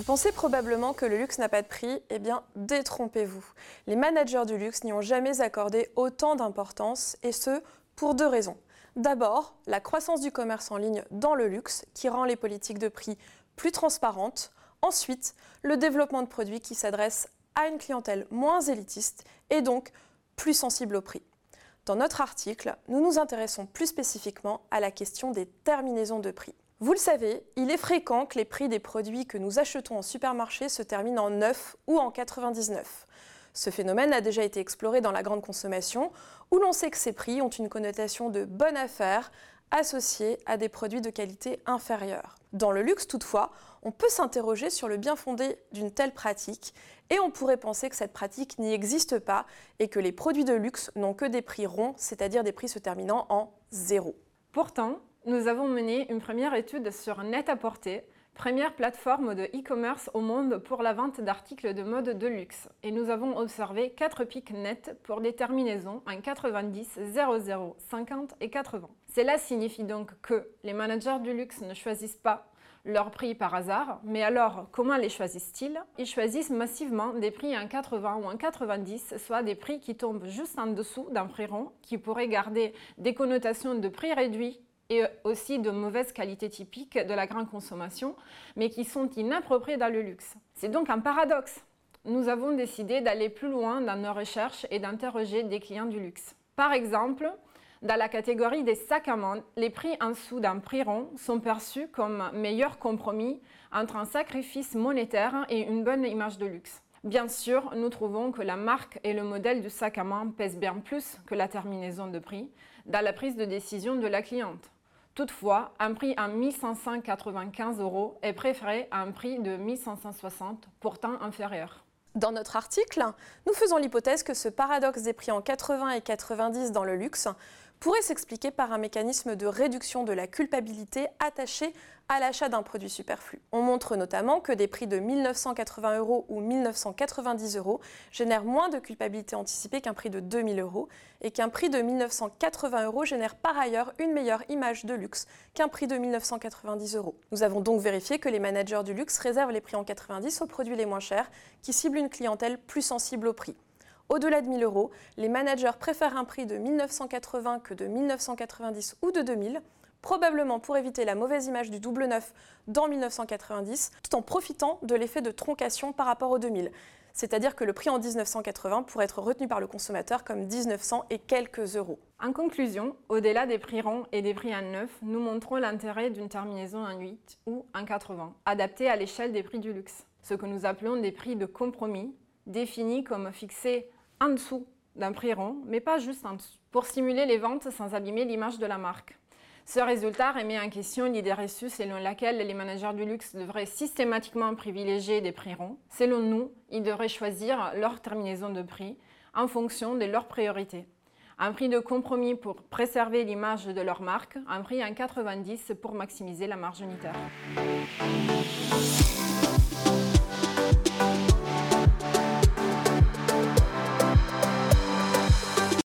Vous pensez probablement que le luxe n'a pas de prix Eh bien, détrompez-vous. Les managers du luxe n'y ont jamais accordé autant d'importance, et ce, pour deux raisons. D'abord, la croissance du commerce en ligne dans le luxe, qui rend les politiques de prix plus transparentes. Ensuite, le développement de produits qui s'adressent à une clientèle moins élitiste et donc plus sensible au prix. Dans notre article, nous nous intéressons plus spécifiquement à la question des terminaisons de prix. Vous le savez, il est fréquent que les prix des produits que nous achetons en supermarché se terminent en 9 ou en 99. Ce phénomène a déjà été exploré dans la grande consommation, où l'on sait que ces prix ont une connotation de bonne affaire associée à des produits de qualité inférieure. Dans le luxe, toutefois, on peut s'interroger sur le bien fondé d'une telle pratique, et on pourrait penser que cette pratique n'y existe pas et que les produits de luxe n'ont que des prix ronds, c'est-à-dire des prix se terminant en zéro. Pourtant, nous avons mené une première étude sur Net-à-Porter, première plateforme de e-commerce au monde pour la vente d'articles de mode de luxe. Et nous avons observé 4 pics nets pour des terminaisons en 90, 00, 50 et 80. Cela signifie donc que les managers du luxe ne choisissent pas leur prix par hasard, mais alors comment les choisissent-ils? Ils choisissent massivement des prix en 80 ou en 90, soit des prix qui tombent juste en dessous d'un prix rond, qui pourrait garder des connotations de prix réduit et aussi de mauvaise qualité typique de la grande consommation, mais qui sont inappropriés dans le luxe. C'est donc un paradoxe. Nous avons décidé d'aller plus loin dans nos recherches et d'interroger des clients du luxe. Par exemple, dans la catégorie des sacs à main, les prix en dessous d'un prix rond sont perçus comme meilleur compromis entre un sacrifice monétaire et une bonne image de luxe. Bien sûr, nous trouvons que la marque et le modèle du sac à main pèsent bien plus que la terminaison de prix dans la prise de décision de la cliente. Toutefois, un prix à 1595 euros est préféré à un prix de 1560, pourtant inférieur. Dans notre article, nous faisons l'hypothèse que ce paradoxe des prix en 80 et 90 dans le luxe pourrait s'expliquer par un mécanisme de réduction de la culpabilité attachée à l'achat d'un produit superflu. On montre notamment que des prix de 1980 euros ou 1990 euros génèrent moins de culpabilité anticipée qu'un prix de 2000 euros et qu'un prix de 1980 euros génère par ailleurs une meilleure image de luxe qu'un prix de 1990 euros. Nous avons donc vérifié que les managers du luxe réservent les prix en 90 aux produits les moins chers qui ciblent une clientèle plus sensible au prix. Au-delà de 1000 euros, les managers préfèrent un prix de 1980 que de 1990 ou de 2000, probablement pour éviter la mauvaise image du double neuf dans 1990, tout en profitant de l'effet de troncation par rapport au 2000. C'est-à-dire que le prix en 1980 pourrait être retenu par le consommateur comme 1900 et quelques euros. En conclusion, au-delà des prix ronds et des prix en neuf, nous montrons l'intérêt d'une terminaison en 8 ou en 80, adaptée à l'échelle des prix du luxe. Ce que nous appelons des prix de compromis, définis comme fixés en dessous d'un prix rond, mais pas juste en dessous, pour stimuler les ventes sans abîmer l'image de la marque. Ce résultat remet en question l'idée reçue selon laquelle les managers du luxe devraient systématiquement privilégier des prix ronds. Selon nous, ils devraient choisir leur terminaison de prix en fonction de leurs priorités. Un prix de compromis pour préserver l'image de leur marque, un prix en 90 pour maximiser la marge unitaire.